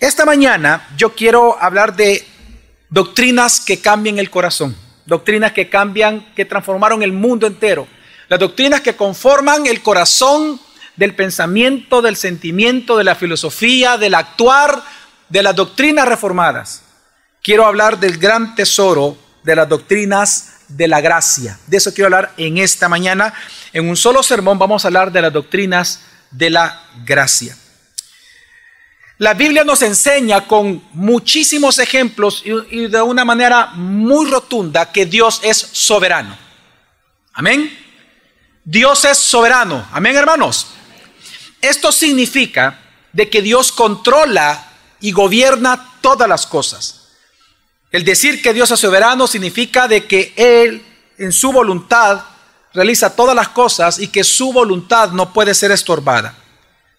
Esta mañana yo quiero hablar de doctrinas que cambian el corazón, doctrinas que cambian, que transformaron el mundo entero, las doctrinas que conforman el corazón del pensamiento, del sentimiento, de la filosofía, del actuar, de las doctrinas reformadas. Quiero hablar del gran tesoro de las doctrinas de la gracia. De eso quiero hablar en esta mañana. En un solo sermón vamos a hablar de las doctrinas de la gracia. La Biblia nos enseña con muchísimos ejemplos y, de una manera muy rotunda que Dios es soberano. Amén. Dios es soberano. Amén, hermanos. Esto significa de que Dios controla y gobierna todas las cosas. El decir que Dios es soberano significa de que Él en su voluntad realiza todas las cosas y que su voluntad no puede ser estorbada.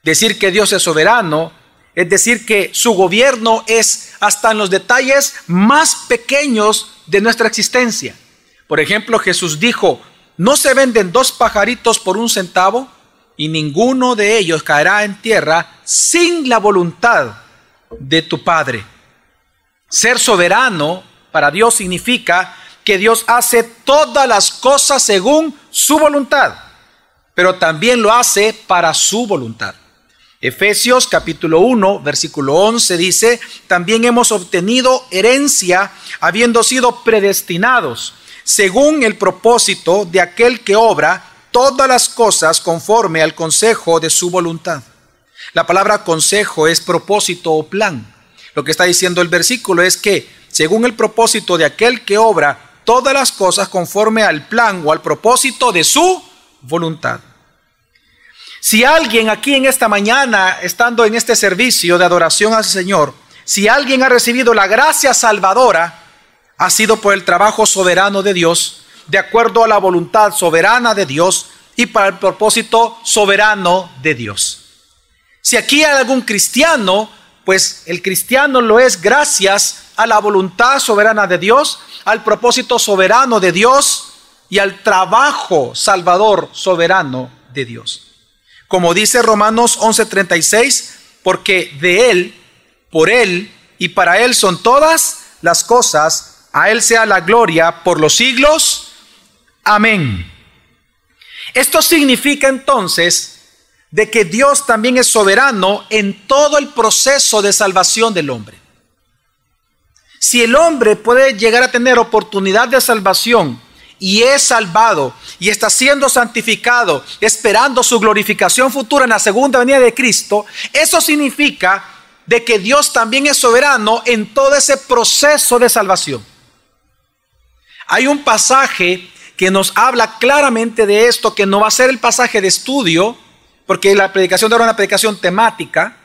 Decir que Dios es soberano es decir, que su gobierno es hasta en los detalles más pequeños de nuestra existencia. Por ejemplo, Jesús dijo, no se venden dos pajaritos por un centavo y ninguno de ellos caerá en tierra sin la voluntad de tu Padre. Ser soberano para Dios significa que Dios hace todas las cosas según su voluntad, pero también lo hace para su voluntad. Efesios capítulo 1, versículo 11 dice, también hemos obtenido herencia habiendo sido predestinados, según el propósito de aquel que obra todas las cosas conforme al consejo de su voluntad. La palabra consejo es propósito o plan. Lo que está diciendo el versículo es que, según el propósito de aquel que obra todas las cosas conforme al plan o al propósito de su voluntad. Si alguien aquí en esta mañana, estando en este servicio de adoración al Señor, si alguien ha recibido la gracia salvadora, ha sido por el trabajo soberano de Dios, de acuerdo a la voluntad soberana de Dios y para el propósito soberano de Dios. Si aquí hay algún cristiano, pues el cristiano lo es gracias a la voluntad soberana de Dios, al propósito soberano de Dios y al trabajo salvador soberano de Dios. Como dice Romanos 11:36, porque de Él, por Él y para Él son todas las cosas, a Él sea la gloria por los siglos. Amén. Esto significa entonces de que Dios también es soberano en todo el proceso de salvación del hombre. Si el hombre puede llegar a tener oportunidad de salvación y es salvado y está siendo santificado, esperando su glorificación futura en la segunda venida de Cristo, eso significa de que Dios también es soberano en todo ese proceso de salvación. Hay un pasaje que nos habla claramente de esto, que no va a ser el pasaje de estudio, porque la predicación de ahora es una predicación temática,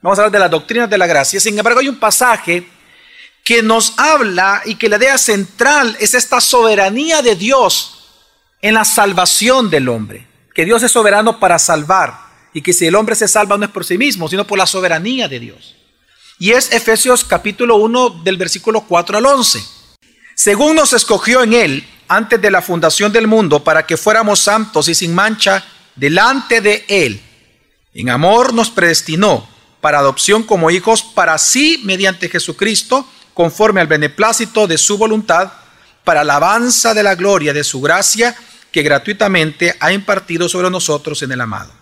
vamos a hablar de las doctrinas de la gracia, sin embargo hay un pasaje que nos habla y que la idea central es esta soberanía de Dios en la salvación del hombre. Que Dios es soberano para salvar y que si el hombre se salva no es por sí mismo, sino por la soberanía de Dios. Y es Efesios capítulo 1 del versículo 4 al 11. Según nos escogió en él antes de la fundación del mundo para que fuéramos santos y sin mancha delante de él. En amor nos predestinó para adopción como hijos para sí mediante Jesucristo conforme al beneplácito de su voluntad, para alabanza de la gloria de su gracia que gratuitamente ha impartido sobre nosotros en el amado.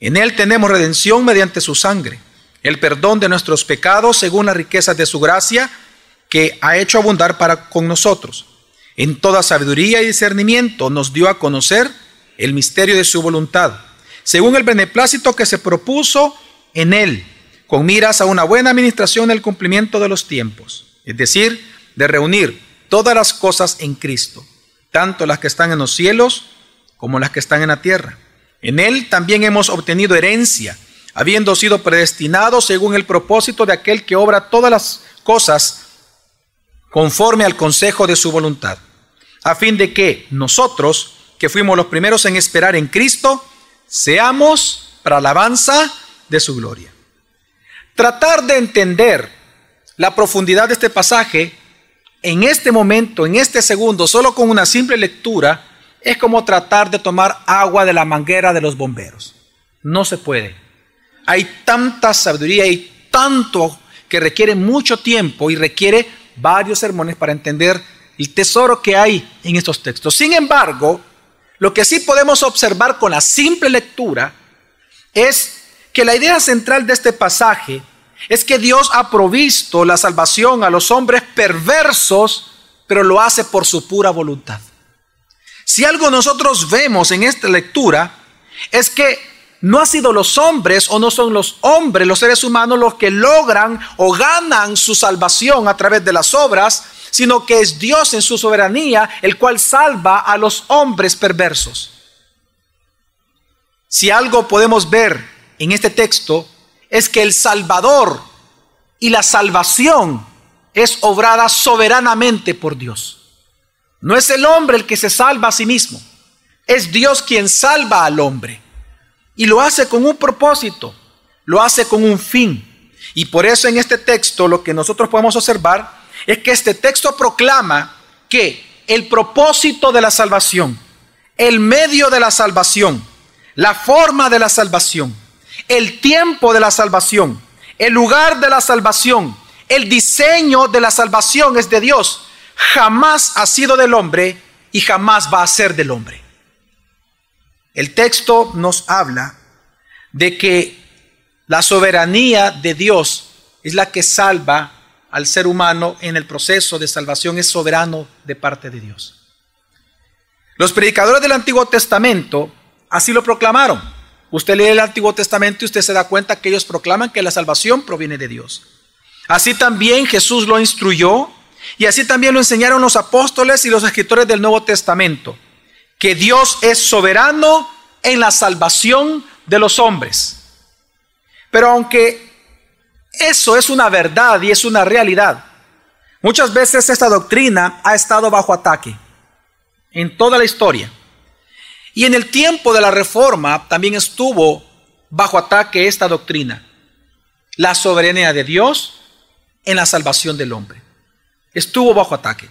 En él tenemos redención mediante su sangre, el perdón de nuestros pecados según las riquezas de su gracia que ha hecho abundar para con nosotros. En toda sabiduría y discernimiento nos dio a conocer el misterio de su voluntad, según el beneplácito que se propuso en él con miras a una buena administración el cumplimiento de los tiempos, es decir, de reunir todas las cosas en Cristo, tanto las que están en los cielos como las que están en la tierra. En Él también hemos obtenido herencia, habiendo sido predestinados según el propósito de aquel que obra todas las cosas conforme al consejo de su voluntad, a fin de que nosotros, que fuimos los primeros en esperar en Cristo, seamos para alabanza de su gloria. Tratar de entender la profundidad de este pasaje en este momento, en este segundo, solo con una simple lectura, es como tratar de tomar agua de la manguera de los bomberos. No se puede. Hay tanta sabiduría y tanto que requiere mucho tiempo y requiere varios sermones para entender el tesoro que hay en estos textos. Sin embargo, lo que sí podemos observar con la simple lectura es que la idea central de este pasaje es que Dios ha provisto la salvación a los hombres perversos, pero lo hace por su pura voluntad. Si algo nosotros vemos en esta lectura es que no han sido los hombres o no son los hombres, los seres humanos, los que logran o ganan su salvación a través de las obras, sino que es Dios en su soberanía el cual salva a los hombres perversos. Si algo podemos ver en este texto es que el Salvador y la salvación es obrada soberanamente por Dios. No es el hombre el que se salva a sí mismo, es Dios quien salva al hombre. Y lo hace con un propósito, lo hace con un fin. Y por eso en este texto lo que nosotros podemos observar es que este texto proclama que el propósito de la salvación, el medio de la salvación, la forma de la salvación, el tiempo de la salvación, el lugar de la salvación, el diseño de la salvación es de Dios. Jamás ha sido del hombre y jamás va a ser del hombre. El texto nos habla de que la soberanía de Dios es la que salva al ser humano en el proceso de salvación, es soberano de parte de Dios. Los predicadores del Antiguo Testamento así lo proclamaron. Usted lee el Antiguo Testamento y usted se da cuenta que ellos proclaman que la salvación proviene de Dios. Así también Jesús lo instruyó y así también lo enseñaron los apóstoles y los escritores del Nuevo Testamento que Dios es soberano en la salvación de los hombres. Pero aunque eso es una verdad y es una realidad, muchas veces esta doctrina ha estado bajo ataque en toda la historia. Y en el tiempo de la reforma también estuvo bajo ataque esta doctrina, la soberanía de Dios en la salvación del hombre. Estuvo bajo ataque.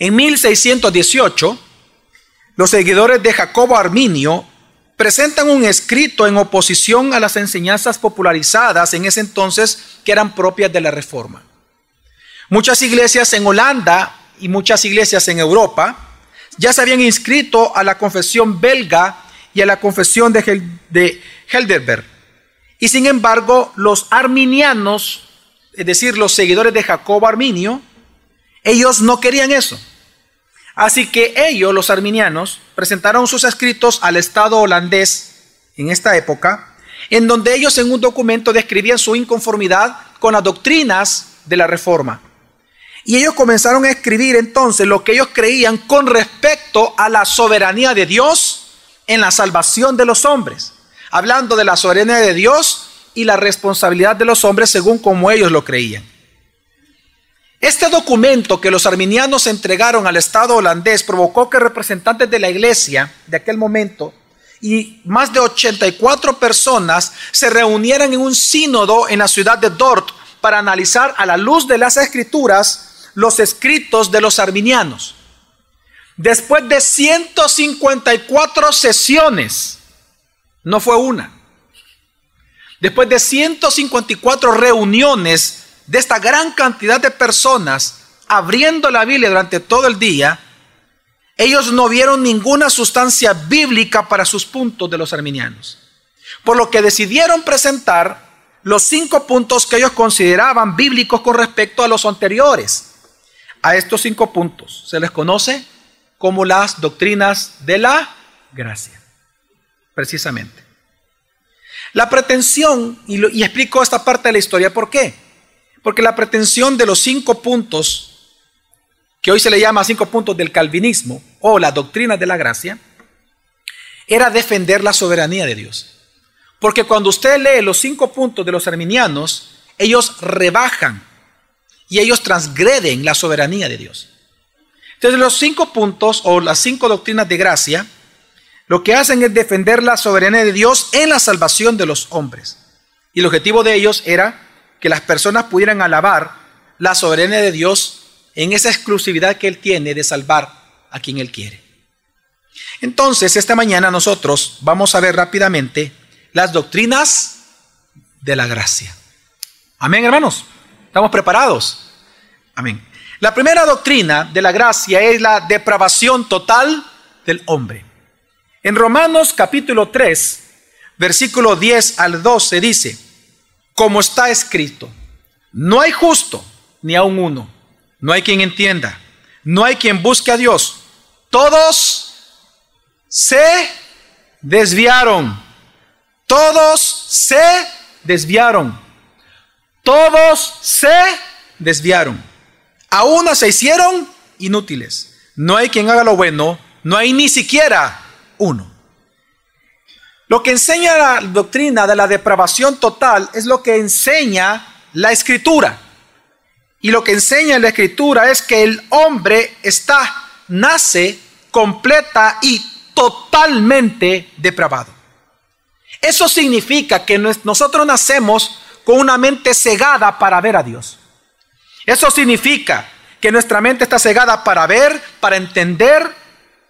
En 1618, los seguidores de Jacobo Arminio presentan un escrito en oposición a las enseñanzas popularizadas en ese entonces que eran propias de la Reforma. Muchas iglesias en Holanda y muchas iglesias en Europa ya se habían inscrito a la confesión belga y a la confesión de, de Helderberg. Y sin embargo, los arminianos, es decir, los seguidores de Jacobo Arminio, ellos no querían eso. Así que ellos, los arminianos, presentaron sus escritos al Estado holandés en esta época, en donde ellos en un documento describían su inconformidad con las doctrinas de la Reforma. Y ellos comenzaron a escribir entonces lo que ellos creían con respecto a la soberanía de Dios en la salvación de los hombres, hablando de la soberanía de Dios y la responsabilidad de los hombres según como ellos lo creían. Este documento que los arminianos entregaron al Estado holandés provocó que representantes de la iglesia de aquel momento y más de 84 personas se reunieran en un sínodo en la ciudad de Dort para analizar a la luz de las escrituras los escritos de los arminianos. Después de 154 sesiones, no fue una, después de 154 reuniones de esta gran cantidad de personas abriendo la Biblia durante todo el día, ellos no vieron ninguna sustancia bíblica para sus puntos de los arminianos. Por lo que decidieron presentar los cinco puntos que ellos consideraban bíblicos con respecto a los anteriores. A estos cinco puntos se les conoce como las doctrinas de la gracia, precisamente. La pretensión, y, explico esta parte de la historia, ¿por qué? Porque la pretensión de los cinco puntos, que hoy se le llama cinco puntos del calvinismo o la doctrina de la gracia, era defender la soberanía de Dios. Porque cuando usted lee los cinco puntos de los arminianos, ellos rebajan y ellos transgreden la soberanía de Dios. Entonces los cinco puntos o las cinco doctrinas de gracia, lo que hacen es defender la soberanía de Dios en la salvación de los hombres. Y el objetivo de ellos era que las personas pudieran alabar la soberanía de Dios en esa exclusividad que Él tiene de salvar a quien Él quiere. Entonces, esta mañana nosotros vamos a ver rápidamente las doctrinas de la gracia. Amén, hermanos. ¿Estamos preparados? Amén. La primera doctrina de la gracia es la depravación total del hombre. En Romanos capítulo 3, versículo 10 al 12 dice, como está escrito, no hay justo ni aun uno, no hay quien entienda, no hay quien busque a Dios, todos se desviaron, todos se desviaron, todos se desviaron, a una se hicieron inútiles, no hay quien haga lo bueno, no hay ni siquiera uno. Lo que enseña la doctrina de la depravación total es lo que enseña la escritura. Y lo que enseña la escritura es que el hombre está, nace completa y totalmente depravado. Eso significa que nosotros nacemos con una mente cegada para ver a Dios. Eso significa que nuestra mente está cegada para ver, para entender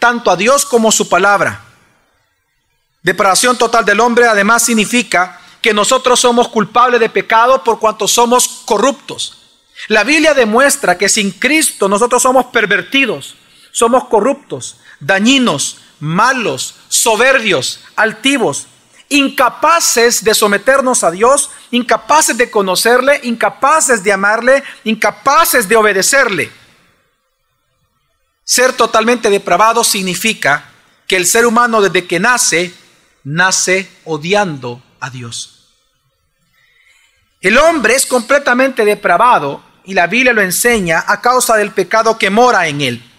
tanto a Dios como su palabra. Depravación total del hombre además significa que nosotros somos culpables de pecado por cuanto somos corruptos. La Biblia demuestra que sin Cristo nosotros somos pervertidos, somos corruptos, dañinos, malos, soberbios, altivos, incapaces de someternos a Dios, incapaces de conocerle, incapaces de amarle, incapaces de obedecerle. Ser totalmente depravado significa que el ser humano desde que nace nace odiando a Dios. El hombre es completamente depravado y la Biblia lo enseña a causa del pecado que mora en él.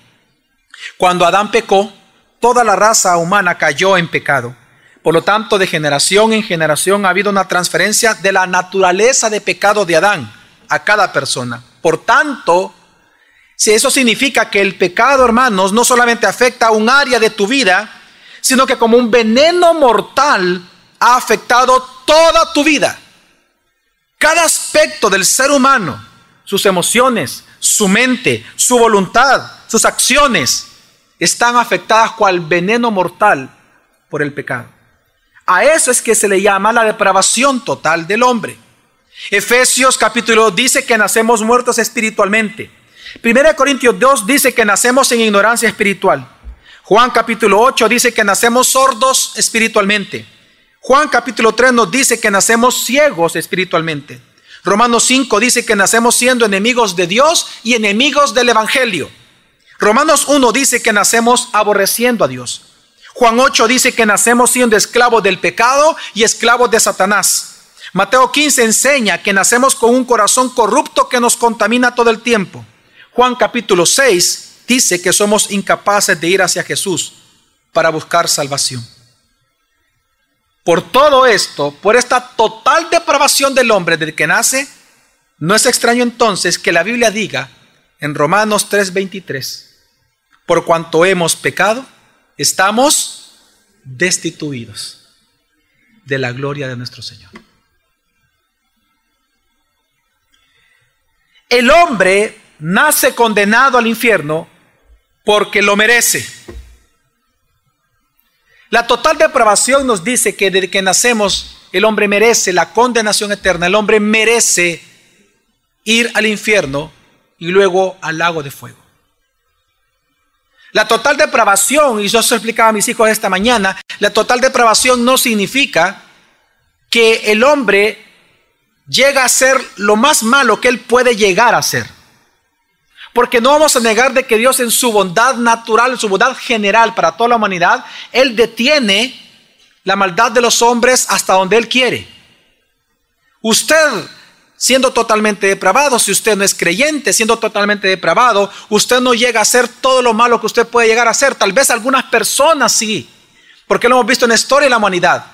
Cuando Adán pecó, toda la raza humana cayó en pecado. Por lo tanto, de generación en generación ha habido una transferencia de la naturaleza de pecado de Adán a cada persona. Por tanto, si eso significa que el pecado, hermanos, no solamente afecta a un área de tu vida, sino que como un veneno mortal ha afectado toda tu vida. Cada aspecto del ser humano, sus emociones, su mente, su voluntad, sus acciones, están afectadas cual veneno mortal por el pecado. A eso es que se le llama la depravación total del hombre. Efesios capítulo dice que nacemos muertos espiritualmente. Primera Corintios 2 dice que nacemos en ignorancia espiritual. Juan capítulo 8 dice que nacemos sordos espiritualmente. Juan capítulo 3 nos dice que nacemos ciegos espiritualmente. Romanos 5 dice que nacemos siendo enemigos de Dios y enemigos del Evangelio. Romanos 1 dice que nacemos aborreciendo a Dios. Juan 8 dice que nacemos siendo esclavos del pecado y esclavos de Satanás. Mateo 15 enseña que nacemos con un corazón corrupto que nos contamina todo el tiempo. Juan capítulo 6 dice que somos incapaces de ir hacia Jesús para buscar salvación. Por todo esto, por esta total depravación del hombre desde que nace, no es extraño entonces que la Biblia diga en Romanos 3:23, por cuanto hemos pecado, estamos destituidos de la gloria de nuestro Señor. El hombre nace condenado al infierno porque lo merece. La total depravación nos dice que desde que nacemos el hombre merece la condenación eterna, el hombre merece ir al infierno y luego al lago de fuego. La total depravación, y yo se explicaba a mis hijos esta mañana, la total depravación no significa que el hombre llega a ser lo más malo que él puede llegar a ser. Porque no vamos a negar de que Dios en su bondad natural, en su bondad general para toda la humanidad, Él detiene la maldad de los hombres hasta donde Él quiere. Usted, siendo totalmente depravado, si usted no es creyente, siendo totalmente depravado, usted no llega a hacer todo lo malo que usted puede llegar a hacer. Tal vez algunas personas sí, porque lo hemos visto en la historia de la humanidad.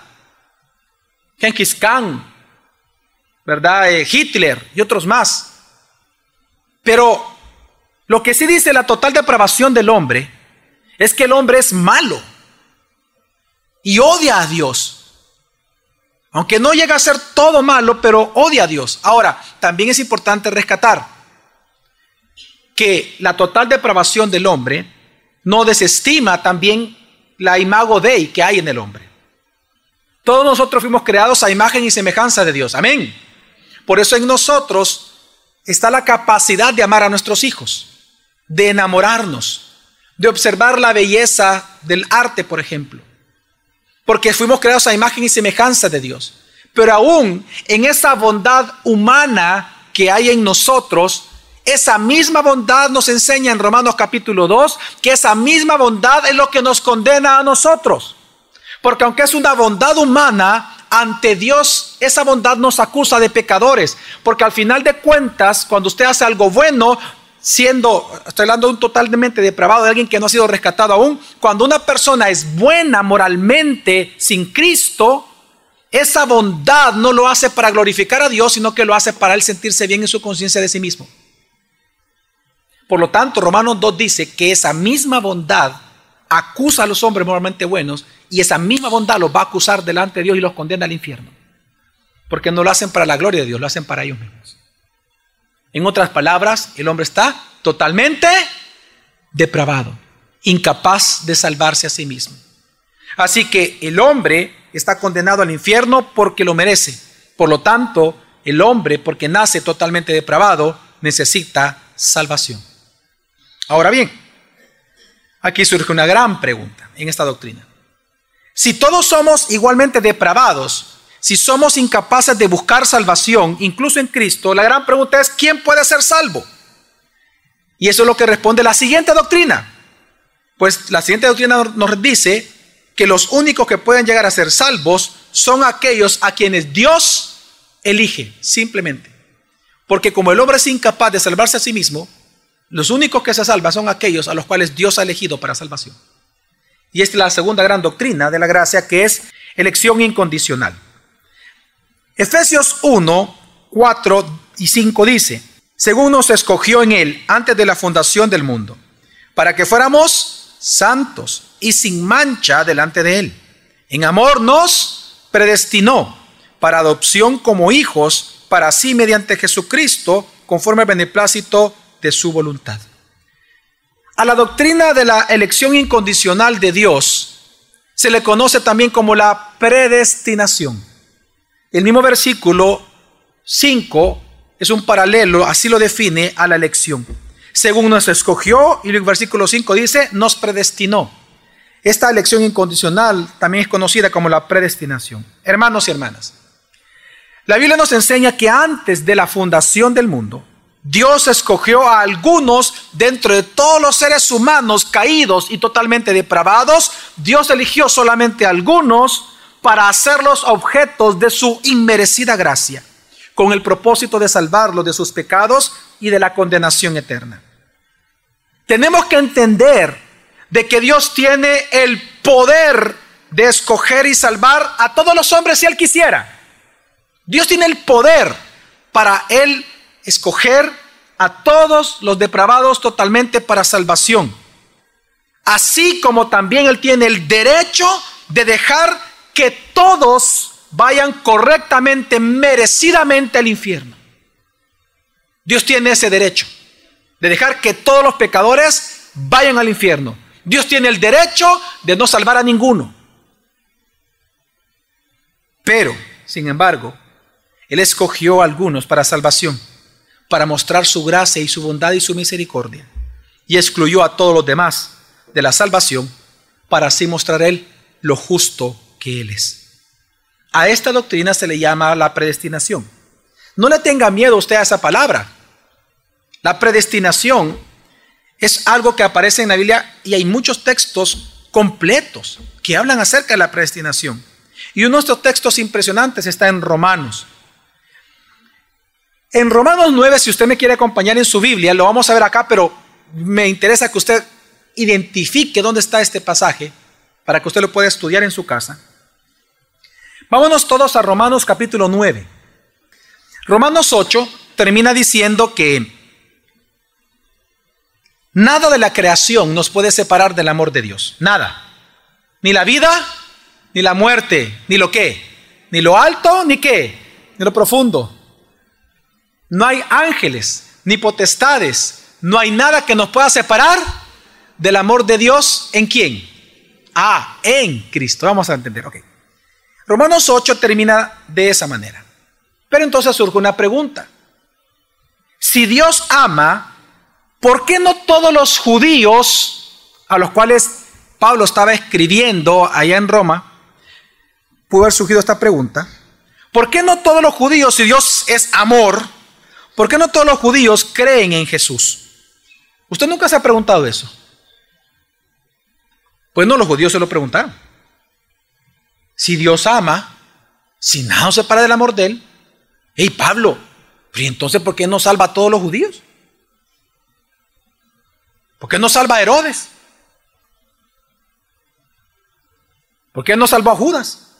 Genghis Khan, ¿verdad? Eh, Hitler y otros más. Pero lo que sí dice la total depravación del hombre es que el hombre es malo y odia a Dios. Aunque no llega a ser todo malo, pero odia a Dios. Ahora, también es importante rescatar que la total depravación del hombre no desestima también la imago Dei que hay en el hombre. Todos nosotros fuimos creados a imagen y semejanza de Dios. Amén. Por eso en nosotros está la capacidad de amar a nuestros hijos, de enamorarnos, de observar la belleza del arte, por ejemplo. Porque fuimos creados a imagen y semejanza de Dios. Pero aún en esa bondad humana que hay en nosotros, esa misma bondad nos enseña en Romanos capítulo 2 que esa misma bondad es lo que nos condena a nosotros. Porque aunque es una bondad humana, ante Dios esa bondad nos acusa de pecadores. Porque al final de cuentas, cuando usted hace algo bueno, siendo, estoy hablando de un totalmente depravado, de alguien que no ha sido rescatado aún, cuando una persona es buena moralmente sin Cristo, esa bondad no lo hace para glorificar a Dios, sino que lo hace para él sentirse bien en su conciencia de sí mismo. Por lo tanto, Romanos 2 dice que esa misma bondad acusa a los hombres moralmente buenos y esa misma bondad los va a acusar delante de Dios y los condena al infierno. Porque no lo hacen para la gloria de Dios, lo hacen para ellos mismos. En otras palabras, el hombre está totalmente depravado, incapaz de salvarse a sí mismo. Así que el hombre está condenado al infierno porque lo merece. Por lo tanto, el hombre, porque nace totalmente depravado, necesita salvación. Ahora bien, aquí surge una gran pregunta en esta doctrina. Si todos somos igualmente depravados, si somos incapaces de buscar salvación, incluso en Cristo, la gran pregunta es, ¿quién puede ser salvo? Y eso es lo que responde la siguiente doctrina. Pues la siguiente doctrina nos dice que los únicos que pueden llegar a ser salvos son aquellos a quienes Dios elige, simplemente. Porque como el hombre es incapaz de salvarse a sí mismo, los únicos que se salvan son aquellos a los cuales Dios ha elegido para salvación. Y esta es la segunda gran doctrina de la gracia, que es elección incondicional. Efesios 1, 4 y 5 dice, según nos escogió en él antes de la fundación del mundo, para que fuéramos santos y sin mancha delante de él. En amor nos predestinó para adopción como hijos para sí mediante Jesucristo, conforme al beneplácito de su voluntad. A la doctrina de la elección incondicional de Dios se le conoce también como la predestinación. El mismo versículo 5 es un paralelo, así lo define a la elección. Según nos escogió, y el versículo 5 dice, nos predestinó. Esta elección incondicional también es conocida como la predestinación. Hermanos y hermanas, la Biblia nos enseña que antes de la fundación del mundo, Dios escogió a algunos dentro de todos los seres humanos caídos y totalmente depravados. Dios eligió solamente a algunos para hacerlos objetos de su inmerecida gracia, con el propósito de salvarlos de sus pecados y de la condenación eterna. Tenemos que entender de que Dios tiene el poder de escoger y salvar a todos los hombres si Él quisiera. Dios tiene el poder para Él escoger a todos los depravados totalmente para salvación. Así como también Él tiene el derecho de dejar que todos vayan correctamente, merecidamente al infierno. Dios tiene ese derecho de dejar que todos los pecadores vayan al infierno. Dios tiene el derecho de no salvar a ninguno. Pero, sin embargo, Él escogió a algunos para salvación, para mostrar su gracia y su bondad y su misericordia, y excluyó a todos los demás de la salvación, para así mostrar Él lo justo él es. A esta doctrina se le llama la predestinación. No le tenga miedo usted a esa palabra. La predestinación es algo que aparece en la Biblia y hay muchos textos completos que hablan acerca de la predestinación. Y uno de estos textos impresionantes está en Romanos. En Romanos 9, si usted me quiere acompañar en su Biblia, lo vamos a ver acá, pero me interesa que usted identifique dónde está este pasaje para que usted lo pueda estudiar en su casa. Vámonos todos a Romanos capítulo 9. Romanos 8 termina diciendo que nada de la creación nos puede separar del amor de Dios. Nada. Ni la vida, ni la muerte, ni lo que. Ni lo alto, ni qué. Ni lo profundo. No hay ángeles, ni potestades. No hay nada que nos pueda separar del amor de Dios en quién. Ah, en Cristo. Vamos a entender. Ok. Romanos 8 termina de esa manera. Pero entonces surge una pregunta. Si Dios ama, ¿por qué no todos los judíos a los cuales Pablo estaba escribiendo allá en Roma, pudo haber surgido esta pregunta? ¿Por qué no todos los judíos, si Dios es amor, por qué no todos los judíos creen en Jesús? ¿Usted nunca se ha preguntado eso? Pues no, los judíos se lo preguntaron. Si Dios ama, si nada se separa del amor de Él, hey Pablo, ¿y entonces por qué no salva a todos los judíos? ¿Por qué no salva a Herodes? ¿Por qué no salvó a Judas?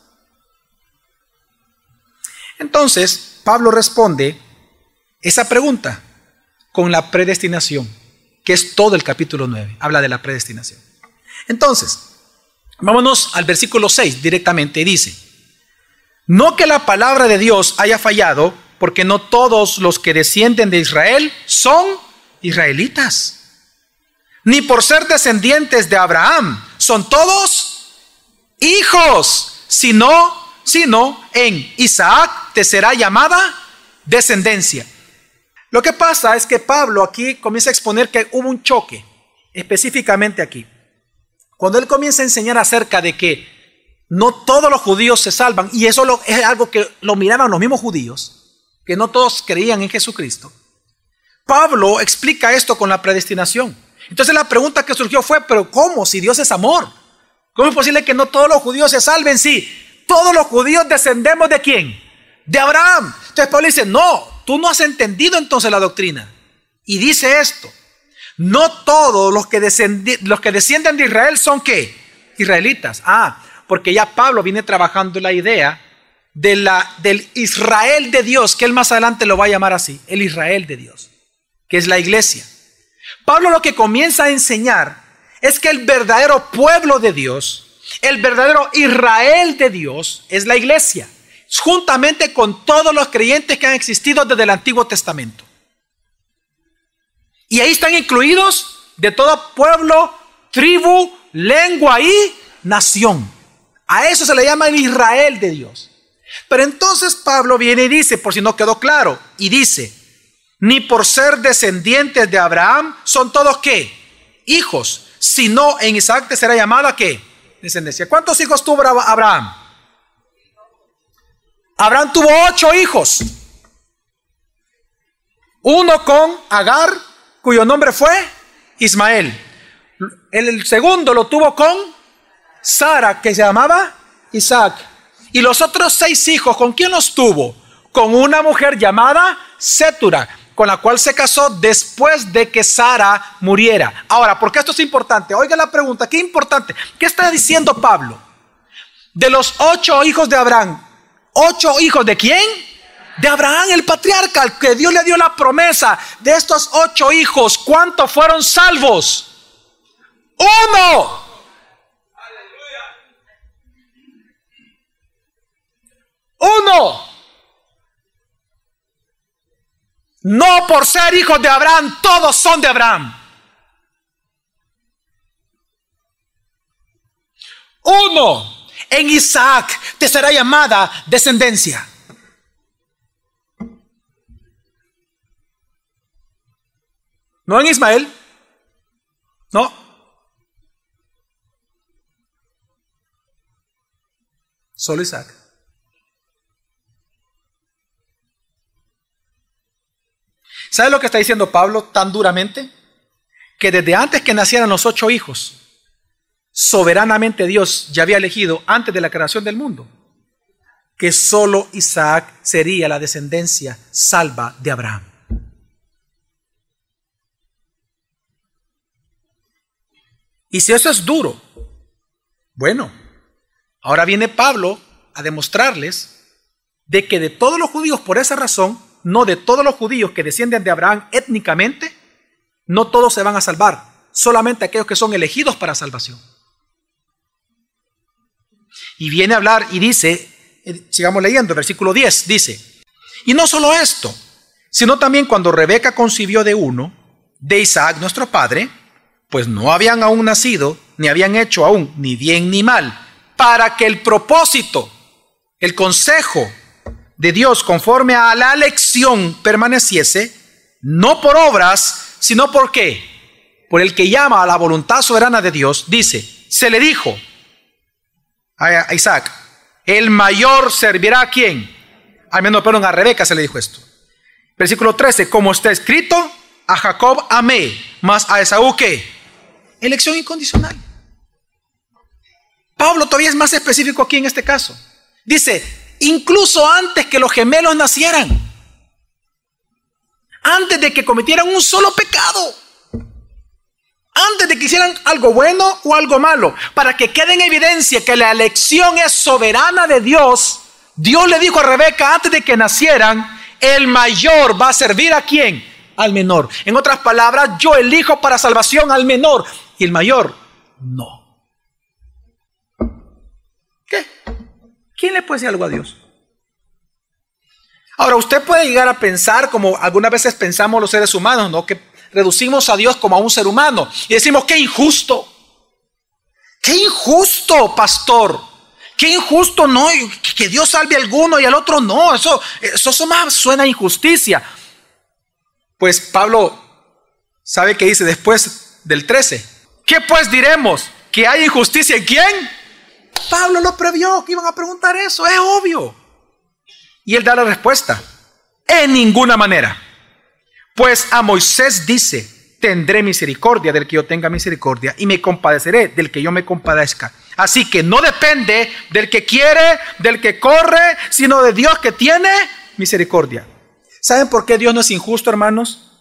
Entonces, Pablo responde esa pregunta con la predestinación, que es todo el capítulo 9, habla de la predestinación. Entonces, vámonos al versículo 6 directamente, dice, no que la palabra de Dios haya fallado, porque no todos los que descienden de Israel son israelitas, ni por ser descendientes de Abraham, son todos hijos, sino, sino en Isaac te será llamada descendencia. Lo que pasa es que Pablo aquí comienza a exponer que hubo un choque, específicamente aquí. Cuando él comienza a enseñar acerca de que no todos los judíos se salvan, y eso es algo que lo miraban los mismos judíos, que no todos creían en Jesucristo. Pablo explica esto con la predestinación. Entonces la pregunta que surgió fue, pero ¿cómo? Si Dios es amor. ¿Cómo es posible que no todos los judíos se salven? Si todos los judíos descendemos de quién? De Abraham. Entonces Pablo dice, no, tú no has entendido entonces la doctrina. Y dice esto, no todos los que, los que descienden de Israel son qué? Israelitas. Ah, porque ya Pablo viene trabajando la idea de la, del Israel de Dios, que él más adelante lo va a llamar así, el Israel de Dios, que es la iglesia. Pablo lo que comienza a enseñar es que el verdadero pueblo de Dios, el verdadero Israel de Dios es la iglesia, juntamente con todos los creyentes que han existido desde el Antiguo Testamento. Y ahí están incluidos de todo pueblo, tribu, lengua y nación. A eso se le llama el Israel de Dios. Pero entonces Pablo viene y dice, por si no quedó claro, y dice, ni por ser descendientes de Abraham son todos qué? Hijos, sino en Isaac te será llamada qué? Descendencia. ¿Cuántos hijos tuvo Abraham? Abraham tuvo ocho hijos. Uno con Agar, cuyo nombre fue Ismael. El segundo lo tuvo con Sara, que se llamaba Isaac. Y los otros seis hijos, ¿con quién los tuvo? Con una mujer llamada Setura, con la cual se casó después de que Sara muriera. Ahora, ¿por qué esto es importante? Oiga la pregunta, ¿qué importante? ¿Qué está diciendo Pablo? De los ocho hijos de Abraham, ¿ocho hijos de quién? De Abraham, el patriarca, al que Dios le dio la promesa de estos ocho hijos, ¿cuántos fueron salvos? Uno. Uno. No por ser hijos de Abraham, todos son de Abraham. Uno. En Isaac te será llamada descendencia. No en Ismael. No. Solo Isaac. ¿Sabe lo que está diciendo Pablo tan duramente? Que desde antes que nacieran los ocho hijos, soberanamente Dios ya había elegido antes de la creación del mundo que solo Isaac sería la descendencia salva de Abraham. Y si eso es duro, bueno, ahora viene Pablo a demostrarles de que de todos los judíos, por esa razón, no de todos los judíos que descienden de Abraham étnicamente, no todos se van a salvar, solamente aquellos que son elegidos para salvación. Y viene a hablar y dice, eh, sigamos leyendo, versículo 10, dice, y no solo esto, sino también cuando Rebeca concibió de uno, de Isaac nuestro padre, pues no habían aún nacido, ni habían hecho aún ni bien ni mal, para que el propósito, el consejo de Dios conforme a la elección permaneciese, no por obras, sino por qué? Por el que llama a la voluntad soberana de Dios, dice, se le dijo a Isaac, el mayor servirá a quién? Al menos, perdón, a Rebeca se le dijo esto. Versículo 13, como está escrito, a Jacob amé, más a Esaú qué? Elección incondicional. Pablo todavía es más específico aquí en este caso. Dice, incluso antes que los gemelos nacieran, antes de que cometieran un solo pecado, antes de que hicieran algo bueno o algo malo, para que quede en evidencia que la elección es soberana de Dios, Dios le dijo a Rebeca antes de que nacieran, el mayor va a servir a quién? Al menor. En otras palabras, yo elijo para salvación al menor y el mayor no. ¿Qué? ¿Quién le puede decir algo a Dios? Ahora, usted puede llegar a pensar como algunas veces pensamos los seres humanos, ¿no? Que reducimos a Dios como a un ser humano y decimos, qué injusto, qué injusto, pastor, qué injusto, no, que Dios salve a alguno y al otro no, eso, eso más suena injusticia. Pues Pablo sabe que dice después del 13, ¿qué pues diremos? ¿Que hay injusticia en quién? Pablo lo previó, que iban a preguntar eso, es obvio. Y él da la respuesta, en ninguna manera. Pues a Moisés dice, tendré misericordia del que yo tenga misericordia y me compadeceré del que yo me compadezca. Así que no depende del que quiere, del que corre, sino de Dios que tiene misericordia. ¿Saben por qué Dios no es injusto, hermanos?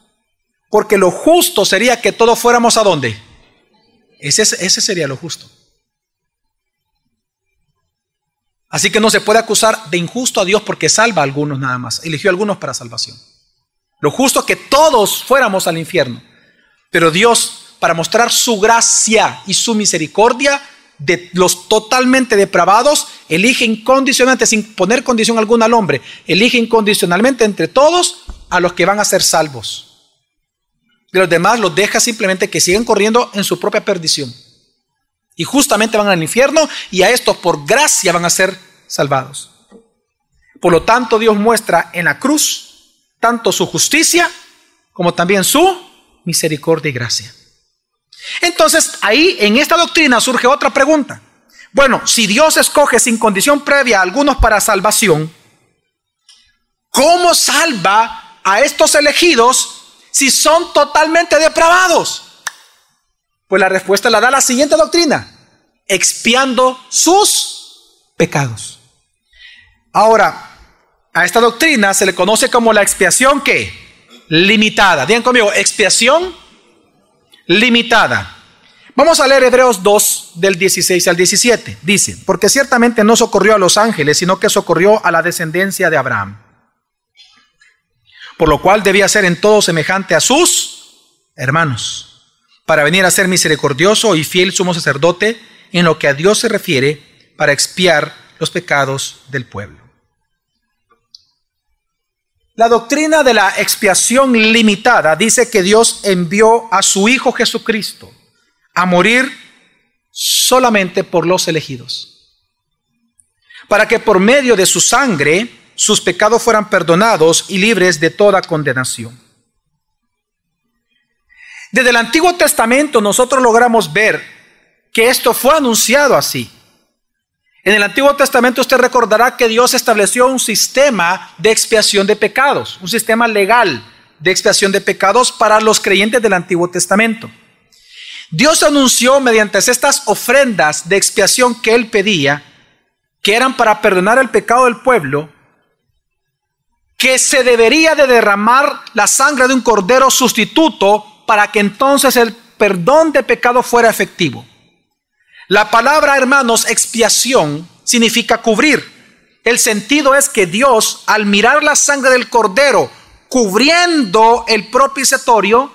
Porque lo justo sería que todos fuéramos a dónde. Ese, sería lo justo. Así que no se puede acusar de injusto a Dios porque salva a algunos nada más. Eligió a algunos para salvación. Lo justo es que todos fuéramos al infierno. Pero Dios, para mostrar su gracia y su misericordia de los totalmente depravados, elige incondicionalmente, sin poner condición alguna al hombre, elige incondicionalmente entre todos a los que van a ser salvos. De los demás los deja simplemente que sigan corriendo en su propia perdición. Y justamente van al infierno y a estos por gracia van a ser salvados. Por lo tanto, Dios muestra en la cruz tanto su justicia como también su misericordia y gracia. Entonces, ahí en esta doctrina surge otra pregunta. Bueno, si Dios escoge sin condición previa a algunos para salvación, ¿cómo salva a estos elegidos si son totalmente depravados? Pues la respuesta la da la siguiente doctrina, expiando sus pecados. Ahora, a esta doctrina se le conoce como la expiación que limitada. Digan conmigo, expiación limitada. Vamos a leer Hebreos 2 del 16 al 17. Dice, porque ciertamente no socorrió a los ángeles, sino que socorrió a la descendencia de Abraham. Por lo cual debía ser en todo semejante a sus hermanos, para venir a ser misericordioso y fiel sumo sacerdote en lo que a Dios se refiere, para expiar los pecados del pueblo. La doctrina de la expiación limitada dice que Dios envió a su Hijo Jesucristo a morir solamente por los elegidos, para que por medio de su sangre sus pecados fueran perdonados y libres de toda condenación. Desde el Antiguo Testamento nosotros logramos ver que esto fue anunciado así. En el Antiguo Testamento usted recordará que Dios estableció un sistema de expiación de pecados, un sistema legal de expiación de pecados para los creyentes del Antiguo Testamento. Dios anunció mediante estas ofrendas de expiación que él pedía, que eran para perdonar el pecado del pueblo, que se debería de derramar la sangre de un cordero sustituto para que entonces el perdón de pecado fuera efectivo. La palabra, hermanos, expiación significa cubrir. El sentido es que Dios, al mirar la sangre del cordero cubriendo el propiciatorio,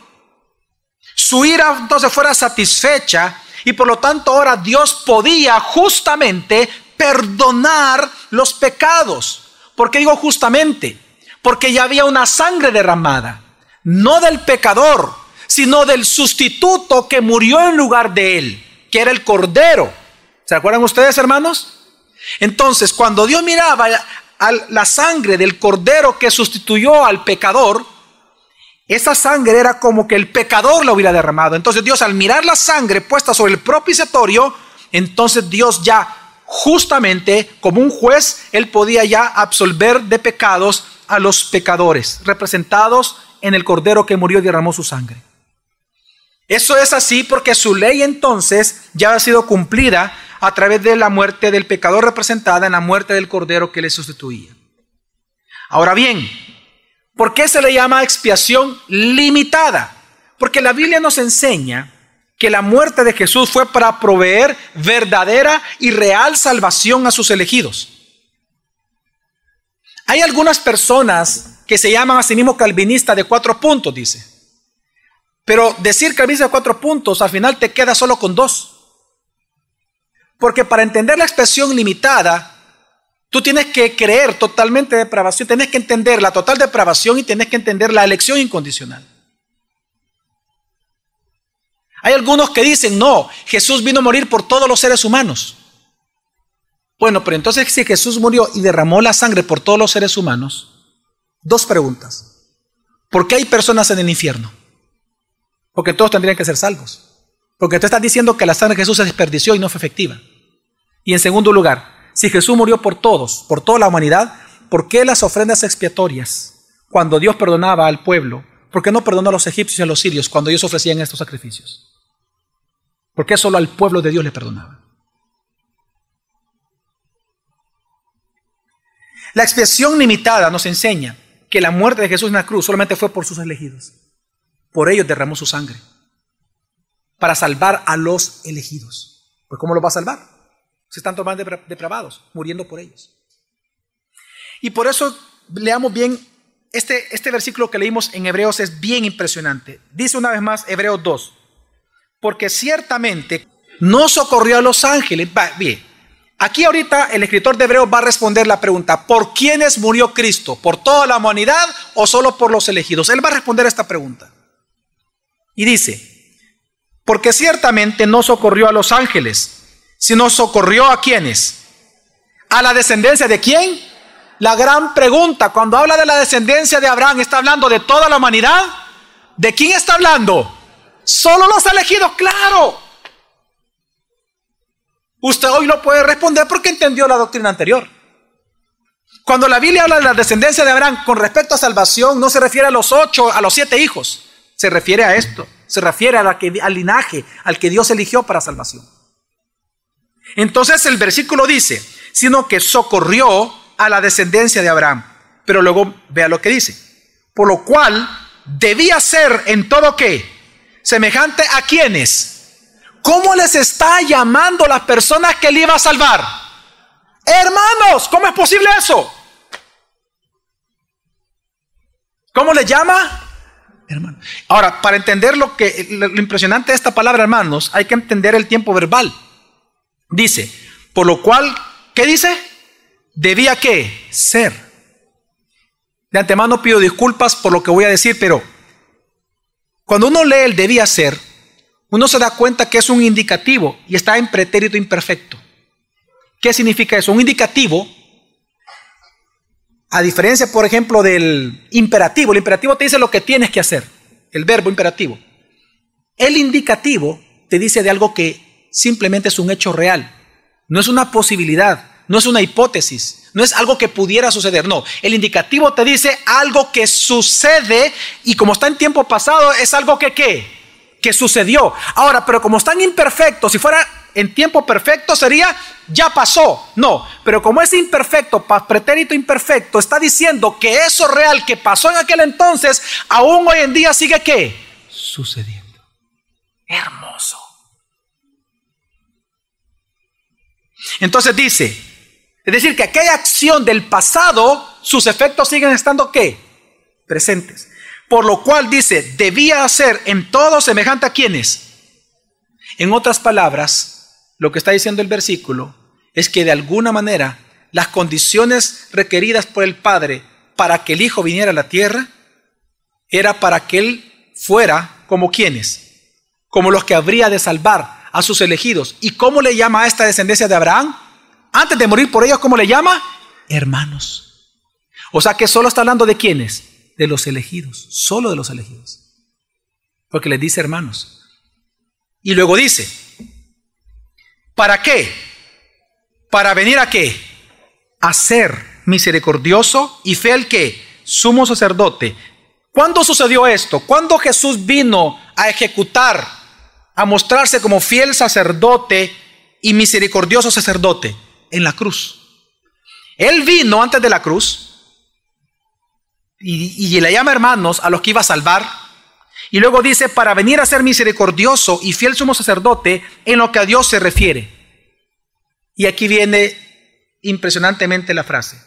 su ira entonces fuera satisfecha y por lo tanto ahora Dios podía justamente perdonar los pecados. ¿Por qué digo justamente? Porque ya había una sangre derramada, no del pecador, sino del sustituto que murió en lugar de él que era el cordero. ¿Se acuerdan ustedes, hermanos? Entonces, cuando Dios miraba la sangre del cordero que sustituyó al pecador, esa sangre era como que el pecador la hubiera derramado. Entonces Dios al mirar la sangre puesta sobre el propiciatorio, entonces Dios ya justamente como un juez, él podía ya absolver de pecados a los pecadores, representados en el cordero que murió y derramó su sangre. Eso es así porque su ley entonces ya ha sido cumplida a través de la muerte del pecador representada en la muerte del cordero que le sustituía. Ahora bien, ¿por qué se le llama expiación limitada? Porque la Biblia nos enseña que la muerte de Jesús fue para proveer verdadera y real salvación a sus elegidos. Hay algunas personas que se llaman a sí mismos calvinistas de cuatro puntos, dice. Pero decir calvinista de cuatro puntos, al final te queda solo con dos. Porque para entender la expresión limitada, tú tienes que creer totalmente depravación, tienes que entender la total depravación y tienes que entender la elección incondicional. Hay algunos que dicen, no, Jesús vino a morir por todos los seres humanos. Bueno, pero entonces si Jesús murió y derramó la sangre por todos los seres humanos, dos preguntas. ¿Por qué hay personas en el infierno? Porque todos tendrían que ser salvos. Porque tú estás diciendo que la sangre de Jesús se desperdició y no fue efectiva. Y en segundo lugar, si Jesús murió por todos, por toda la humanidad, ¿por qué las ofrendas expiatorias, cuando Dios perdonaba al pueblo, por qué no perdonó a los egipcios y a los sirios cuando ellos ofrecían estos sacrificios? ¿Por qué solo al pueblo de Dios le perdonaba? La expiación limitada nos enseña que la muerte de Jesús en la cruz solamente fue por sus elegidos. Por ellos derramó su sangre. Para salvar a los elegidos. Pues ¿cómo los va a salvar? Se están tomando depravados, muriendo por ellos. Y por eso leamos bien, este, este versículo que leímos en Hebreos es bien impresionante. Dice una vez más Hebreos 2, porque ciertamente no socorrió a los ángeles. bien, aquí ahorita el escritor de Hebreos va a responder la pregunta, ¿por quiénes murió Cristo? ¿Por toda la humanidad o solo por los elegidos? Él va a responder esta pregunta. Y dice, porque ciertamente no socorrió a los ángeles, sino socorrió a quienes. ¿A la descendencia de quién? La gran pregunta, cuando habla de la descendencia de Abraham, ¿está hablando de toda la humanidad? ¿De quién está hablando? Solo los elegidos, claro. Usted hoy lo puede responder porque entendió la doctrina anterior. Cuando la Biblia habla de la descendencia de Abraham con respecto a salvación, no se refiere a los ocho, a los siete hijos. Se refiere a esto. Se refiere a que, al linaje al que Dios eligió para salvación. Entonces el versículo dice, sino que socorrió a la descendencia de Abraham. Pero luego vea lo que dice. Por lo cual debía ser en todo que semejante a quienes. ¿Cómo les está llamando las personas que él iba a salvar? Hermanos, ¿cómo es posible eso? ¿Cómo le llama? Hermano. Ahora, para entender lo que lo impresionante de esta palabra, hermanos, hay que entender el tiempo verbal. Dice, por lo cual, ¿qué dice? Debía que ser. De antemano pido disculpas por lo que voy a decir, pero cuando uno lee el debía ser, uno se da cuenta que es un indicativo y está en pretérito imperfecto. ¿Qué significa eso? Un indicativo, a diferencia, por ejemplo, del imperativo. El imperativo te dice lo que tienes que hacer, el verbo imperativo. El indicativo te dice de algo que simplemente es un hecho real, no es una posibilidad, no es una hipótesis, no es algo que pudiera suceder, no. El indicativo te dice algo que sucede y como está en tiempo pasado es algo que qué? Que sucedió. Ahora, pero como están imperfectos, si fuera en tiempo perfecto sería ya pasó. No, pero como es imperfecto, pretérito imperfecto, está diciendo que eso real que pasó en aquel entonces, aún hoy en día sigue qué? Sucediendo. Hermoso. Entonces dice, es decir, que aquella acción del pasado, sus efectos siguen estando ¿qué? Presentes. Por lo cual dice, debía ser en todo semejante a quienes. En otras palabras, lo que está diciendo el versículo es que de alguna manera las condiciones requeridas por el Padre para que el Hijo viniera a la tierra era para que Él fuera como quienes, como los que habría de salvar a sus elegidos. ¿Y cómo le llama a esta descendencia de Abraham? Antes de morir por ellos, ¿cómo le llama? Hermanos. O sea que solo está hablando de quiénes? De los elegidos, solo de los elegidos. Porque les dice hermanos. Y luego dice, ¿para qué? Para venir a qué? A ser misericordioso y fiel que sumo sacerdote. ¿Cuándo sucedió esto? ¿Cuándo Jesús vino a ejecutar, a mostrarse como fiel sacerdote y misericordioso sacerdote? En la cruz. Él vino antes de la cruz y, le llama hermanos a los que iba a salvar. Y luego dice, para venir a ser misericordioso y fiel sumo sacerdote en lo que a Dios se refiere. Y aquí viene impresionantemente la frase,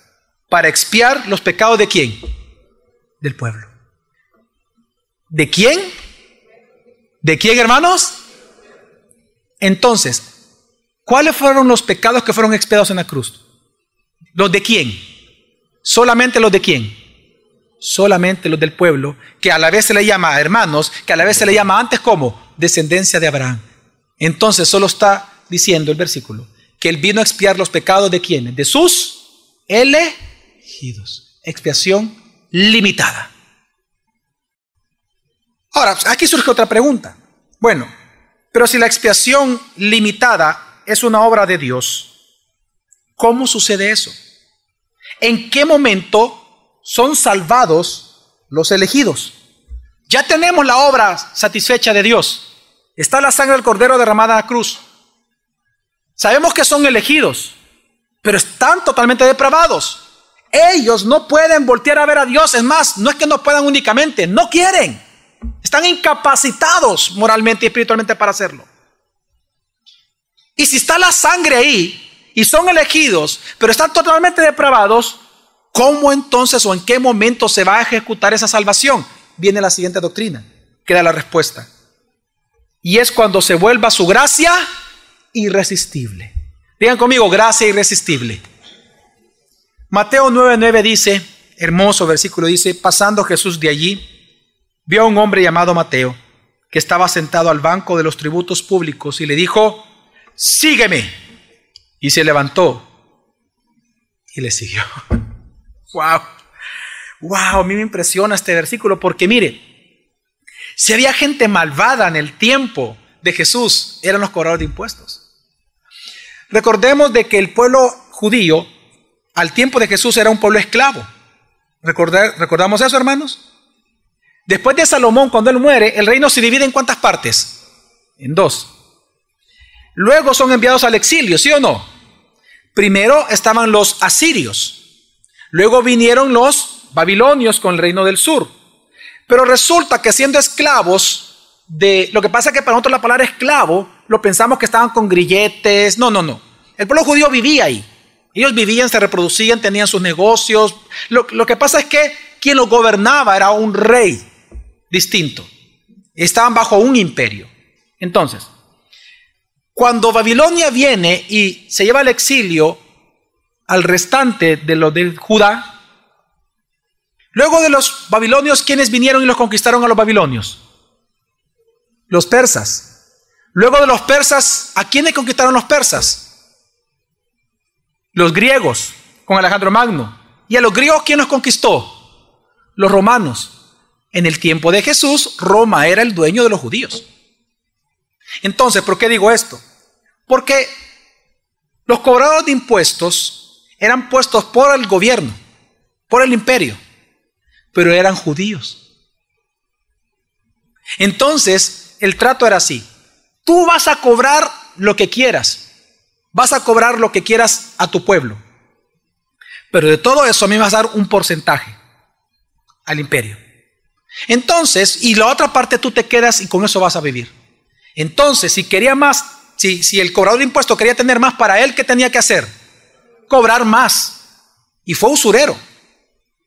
para expiar los pecados de quién? Del pueblo. ¿De quién? ¿De quién, hermanos? Entonces, ¿cuáles fueron los pecados que fueron expiados en la cruz? ¿Los de quién? Solamente los de quién? Solamente los del pueblo, que a la vez se le llama hermanos, que a la vez se le llama antes como descendencia de Abraham. Entonces solo está diciendo el versículo que él vino a expiar los pecados de quiénes? De sus elegidos. Expiación limitada. Ahora, aquí surge otra pregunta. Bueno, pero si la expiación limitada es una obra de Dios, ¿Cómo sucede eso? ¿En qué momento son salvados los elegidos? Ya tenemos la obra satisfecha de Dios. Está la sangre del cordero derramada en la cruz. Sabemos que son elegidos, pero están totalmente depravados. Ellos no pueden voltear a ver a Dios. Es más, no es que no puedan únicamente, no quieren. Están incapacitados moralmente y espiritualmente para hacerlo. Y si está la sangre ahí, y son elegidos, pero están totalmente depravados, ¿cómo entonces o en qué momento se va a ejecutar esa salvación? Viene la siguiente doctrina, que da la respuesta. Y es cuando se vuelva su gracia irresistible. Digan conmigo, gracia irresistible. Mateo 9:9 dice, hermoso versículo, dice, pasando Jesús de allí, vio a un hombre llamado Mateo, que estaba sentado al banco de los tributos públicos y le dijo, sígueme. Y se levantó y le siguió. ¡Wow! ¡Wow! A mí me impresiona este versículo porque mire, si había gente malvada en el tiempo de Jesús, eran los cobradores de impuestos. Recordemos de que el pueblo judío al tiempo de Jesús era un pueblo esclavo. ¿Recordamos eso, hermanos? Después de Salomón, cuando él muere, el reino se divide en cuántas partes? En dos. Luego son enviados al exilio, ¿sí o no? Primero estaban los asirios, luego vinieron los babilonios con el reino del sur. Pero resulta que siendo esclavos de... Lo que pasa es que para nosotros la palabra esclavo lo pensamos que estaban con grilletes. No, no, no. El pueblo judío vivía ahí. Ellos vivían, se reproducían, tenían sus negocios. Lo, lo que pasa es que quien los gobernaba era un rey distinto. Estaban bajo un imperio. Entonces, cuando Babilonia viene y se lleva al exilio al restante de lo de Judá, luego de los babilonios, ¿quiénes vinieron y los conquistaron a los babilonios? Los persas. Luego de los persas, ¿a quiénes conquistaron los persas? Los griegos, con Alejandro Magno. ¿Y a los griegos quién los conquistó? Los romanos. En el tiempo de Jesús, Roma era el dueño de los judíos. Entonces, ¿por qué digo esto? Porque los cobradores de impuestos eran puestos por el gobierno, por el imperio, pero eran judíos. Entonces, el trato era así. Tú vas a cobrar lo que quieras. Vas a cobrar lo que quieras a tu pueblo. Pero de todo eso a mí me vas a dar un porcentaje al imperio. Entonces, y la otra parte tú te quedas y con eso vas a vivir. Entonces, si quería más, si, el cobrador de impuestos quería tener más para él, ¿qué tenía que hacer? Cobrar más. Y fue usurero.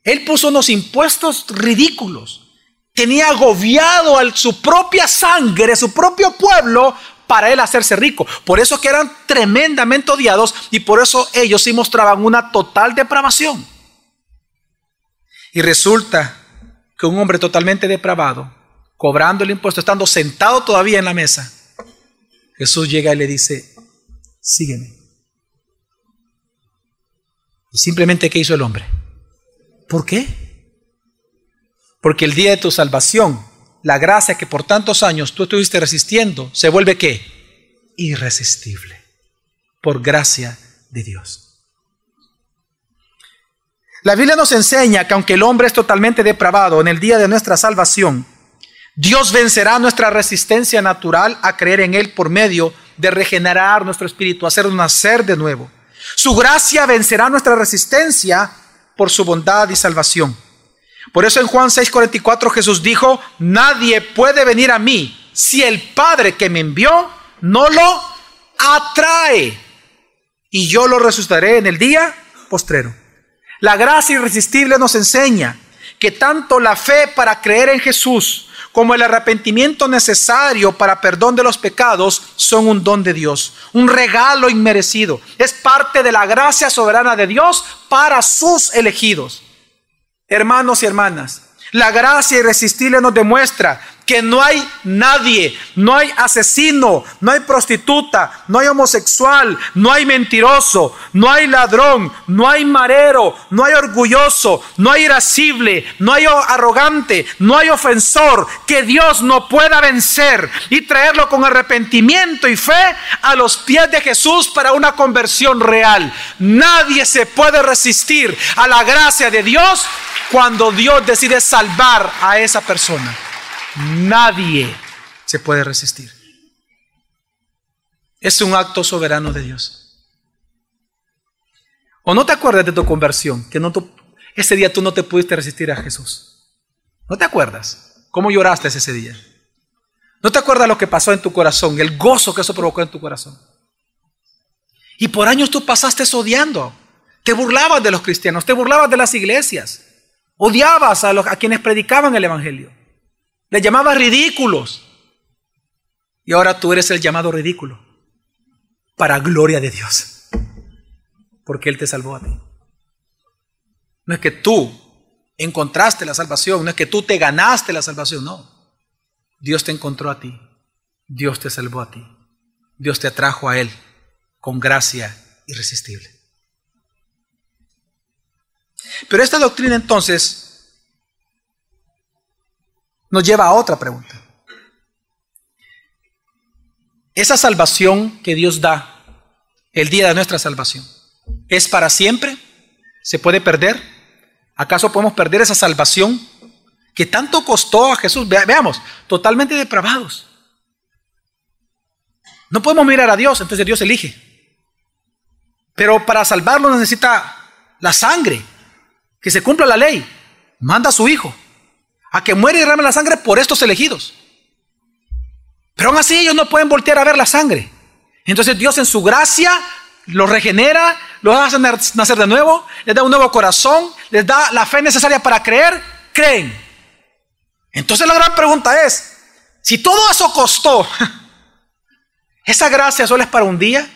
Él puso unos impuestos ridículos. Tenía agobiado a su propia sangre, su propio pueblo, para él hacerse rico. Por eso que eran tremendamente odiados y por eso ellos sí mostraban una total depravación. Y resulta que un hombre totalmente depravado cobrando el impuesto, estando sentado todavía en la mesa, Jesús llega y le dice, sígueme. Y simplemente, ¿qué hizo el hombre? ¿Por qué? Porque el día de tu salvación, la gracia que por tantos años tú estuviste resistiendo, se vuelve qué? Irresistible. Por gracia de Dios. La Biblia nos enseña que aunque el hombre es totalmente depravado en el día de nuestra salvación, Dios vencerá nuestra resistencia natural a creer en Él por medio de regenerar nuestro espíritu, hacernos nacer de nuevo. Su gracia vencerá nuestra resistencia por su bondad y salvación. Por eso en Juan 6:44 Jesús dijo, nadie puede venir a mí si el Padre que me envió no lo atrae y yo lo resucitaré en el día postrero. La gracia irresistible nos enseña que tanto la fe para creer en Jesús como el arrepentimiento necesario para perdón de los pecados son un don de Dios, un regalo inmerecido. Es parte de la gracia soberana de Dios para sus elegidos. Hermanos y hermanas, la gracia irresistible nos demuestra que no hay nadie, no hay asesino, no hay prostituta, no hay homosexual, no hay mentiroso, no hay ladrón, no hay marero, no hay orgulloso, no hay irascible, no hay arrogante, no hay ofensor que Dios no pueda vencer y traerlo con arrepentimiento y fe a los pies de Jesús para una conversión real. Nadie se puede resistir a la gracia de Dios cuando Dios decide salvar a esa persona. Nadie se puede resistir. Es un acto soberano de Dios. ¿O no te acuerdas de tu conversión? Que ese día tú no te pudiste resistir a Jesús. ¿No te acuerdas? ¿Cómo lloraste ese día? ¿No te acuerdas lo que pasó en tu corazón? El gozo que eso provocó en tu corazón. Y por años tú pasaste odiando. Te burlabas de los cristianos, te burlabas de las iglesias. Odiabas a, los, a quienes predicaban el Evangelio. Le llamabas ridículos. Y ahora tú eres el llamado ridículo. Para gloria de Dios. Porque Él te salvó a ti. No es que tú encontraste la salvación, no es que tú te ganaste la salvación, no. Dios te encontró a ti. Dios te salvó a ti. Dios te atrajo a Él con gracia irresistible. Pero esta doctrina entonces nos lleva a otra pregunta. Esa salvación que Dios da el día de nuestra salvación, ¿es para siempre? ¿Se puede perder? ¿Acaso podemos perder esa salvación que tanto costó a Jesús? veamos, totalmente depravados. No podemos mirar a Dios, entonces Dios elige. Pero para salvarlo necesita la sangre, que se cumpla la ley. Manda a su Hijo a que muere y derrame la sangre por estos elegidos. Pero aún así ellos no pueden voltear a ver la sangre. Entonces Dios en su gracia los regenera, los hace nacer de nuevo, les da un nuevo corazón, les da la fe necesaria para creer, creen. Entonces la gran pregunta es, si todo eso costó, ¿esa gracia solo es para un día?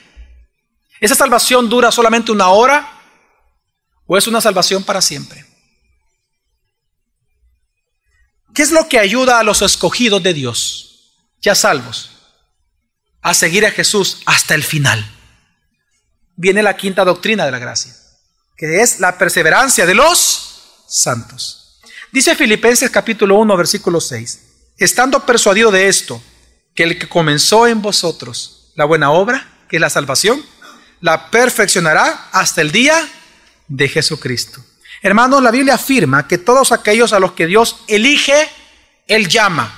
¿Esa salvación dura solamente una hora? ¿O es una salvación para siempre? ¿Qué es lo que ayuda a los escogidos de Dios, ya salvos, a seguir a Jesús hasta el final? Viene la quinta doctrina de la gracia, que es la perseverancia de los santos. Dice Filipenses capítulo 1, versículo 6, estando persuadido de esto, que el que comenzó en vosotros la buena obra, que es la salvación, la perfeccionará hasta el día de Jesucristo. Hermanos, la Biblia afirma que todos aquellos a los que Dios elige, Él llama.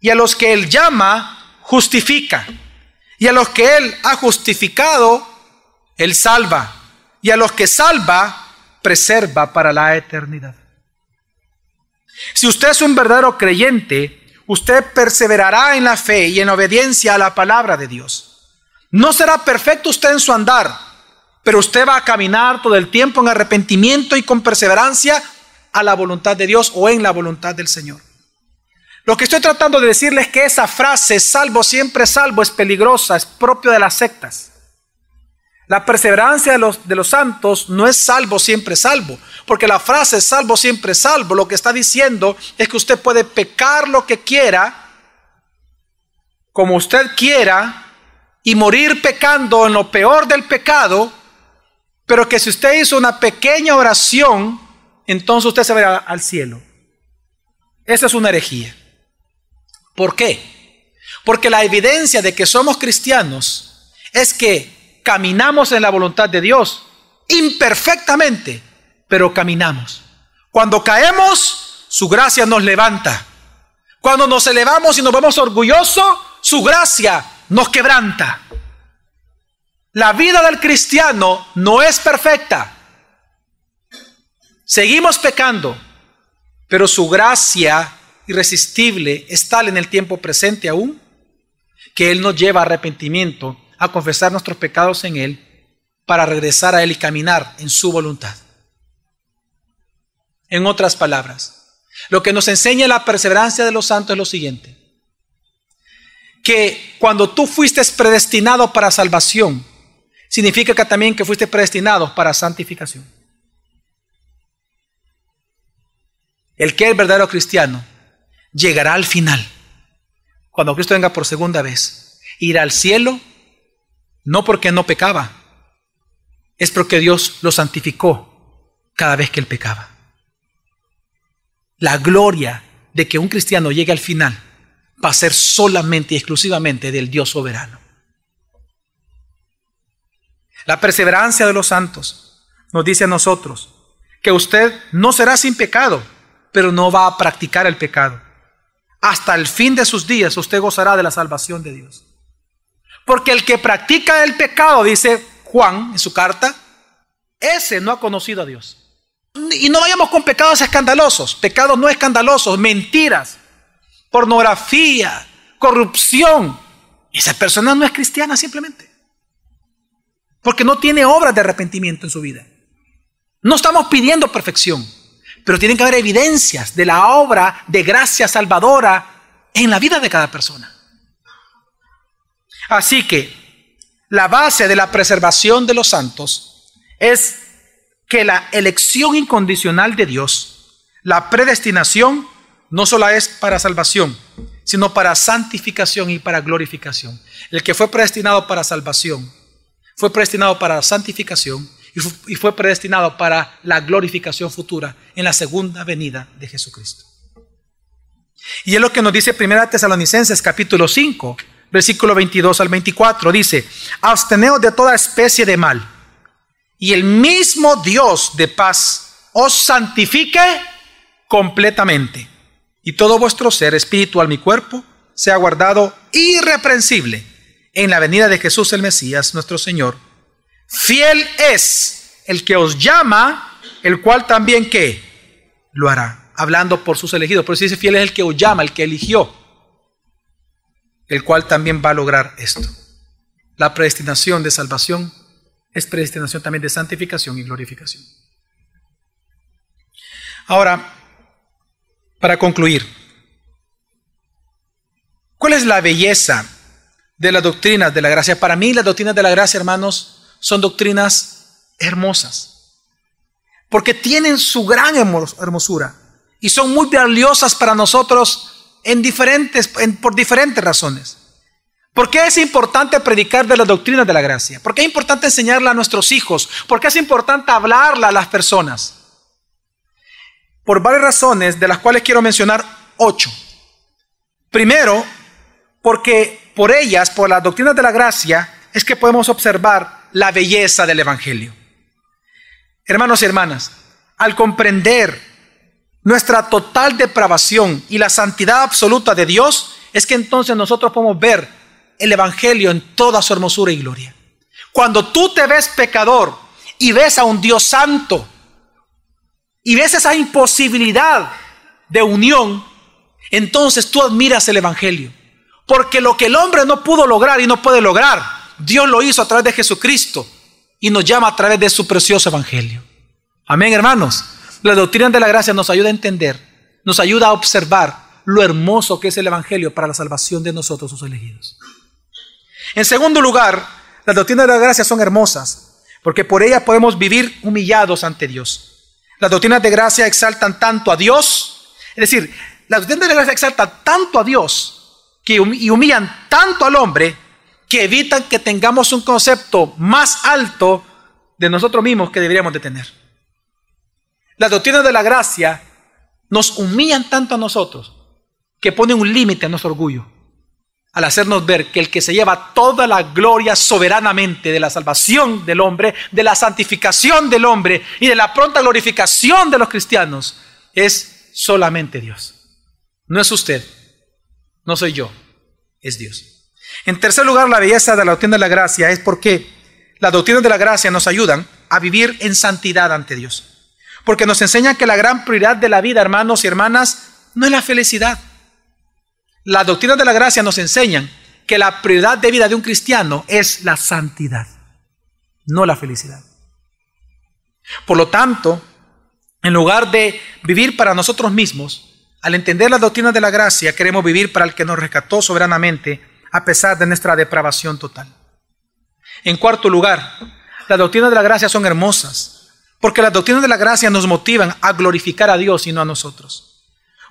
Y a los que Él llama, justifica. Y a los que Él ha justificado, Él salva. Y a los que salva, preserva para la eternidad. Si usted es un verdadero creyente, usted perseverará en la fe y en obediencia a la palabra de Dios. No será perfecto usted en su andar, pero usted va a caminar todo el tiempo en arrepentimiento y con perseverancia a la voluntad de Dios o en la voluntad del Señor. Lo que estoy tratando de decirles es que esa frase, salvo siempre salvo, es peligrosa, es propio de las sectas. La perseverancia de los, de los santos no es salvo siempre salvo, porque la frase salvo siempre salvo lo que está diciendo es que usted puede pecar lo que quiera, como usted quiera, y morir pecando en lo peor del pecado, pero que si usted hizo una pequeña oración entonces usted se verá al cielo. Esa es una herejía. ¿Por qué? Porque la evidencia de que somos cristianos es que caminamos en la voluntad de Dios imperfectamente, pero caminamos. Cuando caemos, su gracia nos levanta. Cuando nos elevamos y nos vemos orgullosos, su gracia nos quebranta. La vida del cristiano no es perfecta. Seguimos pecando, pero su gracia irresistible es tal en el tiempo presente aún que Él nos lleva a arrepentimiento, a confesar nuestros pecados en Él, para regresar a Él y caminar en su voluntad. En otras palabras, lo que nos enseña la perseverancia de los santos es lo siguiente, que cuando tú fuiste predestinado para salvación, significa que también que fuiste predestinado para santificación. El que es verdadero cristiano llegará al final, cuando Cristo venga por segunda vez, irá al cielo, no porque no pecaba, es porque Dios lo santificó cada vez que él pecaba. La gloria de que un cristiano llegue al final va a ser solamente y exclusivamente del Dios soberano. La perseverancia de los santos nos dice a nosotros que usted no será sin pecado, pero no va a practicar el pecado. Hasta el fin de sus días usted gozará de la salvación de Dios. Porque el que practica el pecado, dice Juan en su carta, ese no ha conocido a Dios. Y no vayamos con pecados escandalosos, pecados no escandalosos, mentiras, pornografía, corrupción. Esa persona no es cristiana simplemente porque no tiene obras de arrepentimiento en su vida. No estamos pidiendo perfección, pero tienen que haber evidencias de la obra de gracia salvadora en la vida de cada persona. Así que la base de la preservación de los santos es que la elección incondicional de Dios, la predestinación, no solo es para salvación, sino para santificación y para glorificación. El que fue predestinado para salvación fue predestinado para la santificación y fue predestinado para la glorificación futura en la segunda venida de Jesucristo. Y es lo que nos dice 1 Tesalonicenses capítulo 5, versículo 22 al 24. Dice, absteneos de toda especie de mal, y el mismo Dios de paz os santifique completamente, y todo vuestro ser espiritual, mi cuerpo, sea guardado irreprensible en la venida de Jesús el Mesías, nuestro Señor. Fiel es el que os llama, el cual también que lo hará, hablando por sus elegidos. Por eso dice, fiel es el que os llama, el que eligió, el cual también va a lograr esto. La predestinación de salvación es predestinación también de santificación y glorificación. Ahora, para concluir, ¿cuál es la belleza de las doctrinas de la gracia. Para mí las doctrinas de la gracia, hermanos, son doctrinas hermosas. Porque tienen su gran hermosura y son muy valiosas para nosotros en diferentes, por diferentes razones. ¿Por qué es importante predicar de las doctrinas de la gracia? ¿Por qué es importante enseñarla a nuestros hijos? ¿Por qué es importante hablarla a las personas? Por varias razones, de las cuales quiero mencionar ocho. Primero, porque por ellas, por las doctrinas de la gracia, es que podemos observar la belleza del Evangelio. Hermanos y hermanas, al comprender nuestra total depravación y la santidad absoluta de Dios, es que entonces nosotros podemos ver el Evangelio en toda su hermosura y gloria. Cuando tú te ves pecador y ves a un Dios santo y ves esa imposibilidad de unión, entonces tú admiras el Evangelio. Porque lo que el hombre no pudo lograr y no puede lograr, Dios lo hizo a través de Jesucristo y nos llama a través de su precioso evangelio. Amén, hermanos. La doctrina de la gracia nos ayuda a entender, nos ayuda a observar lo hermoso que es el evangelio para la salvación de nosotros, sus elegidos. En segundo lugar, las doctrinas de la gracia son hermosas, porque por ellas podemos vivir humillados ante Dios. Las doctrinas de gracia exaltan tanto a Dios, es decir, las doctrinas de la gracia exaltan tanto a Dios y humillan tanto al hombre que evitan que tengamos un concepto más alto de nosotros mismos que deberíamos de tener. Las doctrinas de la gracia nos humillan tanto a nosotros que ponen un límite a nuestro orgullo al hacernos ver que el que se lleva toda la gloria soberanamente de la salvación del hombre, de la santificación del hombre y de la pronta glorificación de los cristianos es solamente Dios. No es usted, no soy yo, es Dios. En tercer lugar, la belleza de la doctrina de la gracia es porque las doctrinas de la gracia nos ayudan a vivir en santidad ante Dios. Porque nos enseñan que la gran prioridad de la vida, hermanos y hermanas, no es la felicidad. Las doctrinas de la gracia nos enseñan que la prioridad de vida de un cristiano es la santidad, no la felicidad. Por lo tanto, en lugar de vivir para nosotros mismos, al entender las doctrinas de la gracia, queremos vivir para el que nos rescató soberanamente a pesar de nuestra depravación total. En cuarto lugar, las doctrinas de la gracia son hermosas, porque las doctrinas de la gracia nos motivan a glorificar a Dios y no a nosotros.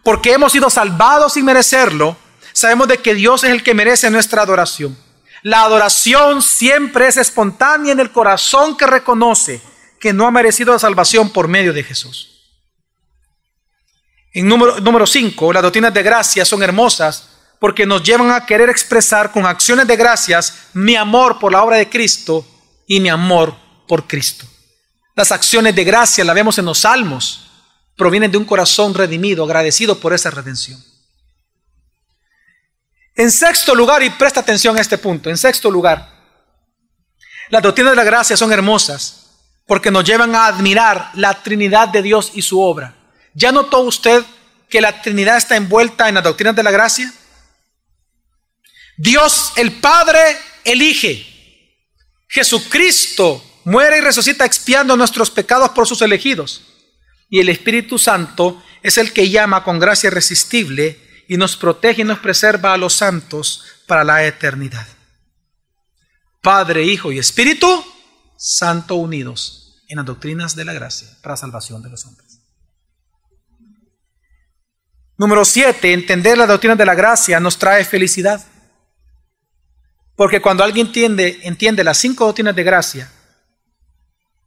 Porque hemos sido salvados sin merecerlo, sabemos de que Dios es el que merece nuestra adoración. La adoración siempre es espontánea en el corazón que reconoce que no ha merecido la salvación por medio de Jesús. En número 5, las doctrinas de gracia son hermosas porque nos llevan a querer expresar con acciones de gracias mi amor por la obra de Cristo y mi amor por Cristo. Las acciones de gracia, la vemos en los salmos, provienen de un corazón redimido, agradecido por esa redención. En sexto lugar, y presta atención a este punto, en sexto lugar, las doctrinas de la gracia son hermosas porque nos llevan a admirar la Trinidad de Dios y su obra. ¿Ya notó usted que la Trinidad está envuelta en las doctrinas de la gracia? Dios el Padre elige. Jesucristo muere y resucita expiando nuestros pecados por sus elegidos. Y el Espíritu Santo es el que llama con gracia irresistible y nos protege y nos preserva a los santos para la eternidad. Padre, Hijo y Espíritu Santo unidos en las doctrinas de la gracia para salvación de los hombres. Número siete, entender las doctrinas de la gracia nos trae felicidad. Porque cuando alguien entiende, entiende las cinco doctrinas de gracia,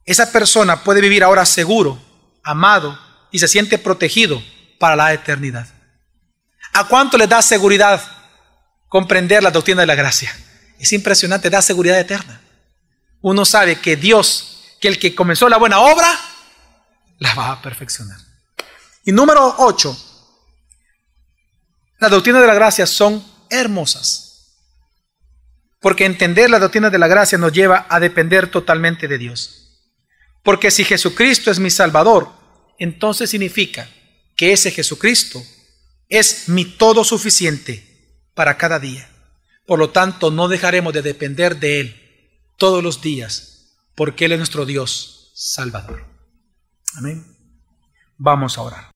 esa persona puede vivir ahora seguro, amado y se siente protegido para la eternidad. ¿A cuánto le da seguridad comprender la doctrina de la gracia? Es impresionante, da seguridad eterna. Uno sabe que Dios, que el que comenzó la buena obra, la va a perfeccionar. Y número 8, las doctrinas de la gracia son hermosas. Porque entender la doctrina de la gracia nos lleva a depender totalmente de Dios. Porque si Jesucristo es mi Salvador, entonces significa que ese Jesucristo es mi todo suficiente para cada día. Por lo tanto, no dejaremos de depender de Él todos los días, porque Él es nuestro Dios Salvador. Amén. Vamos a orar.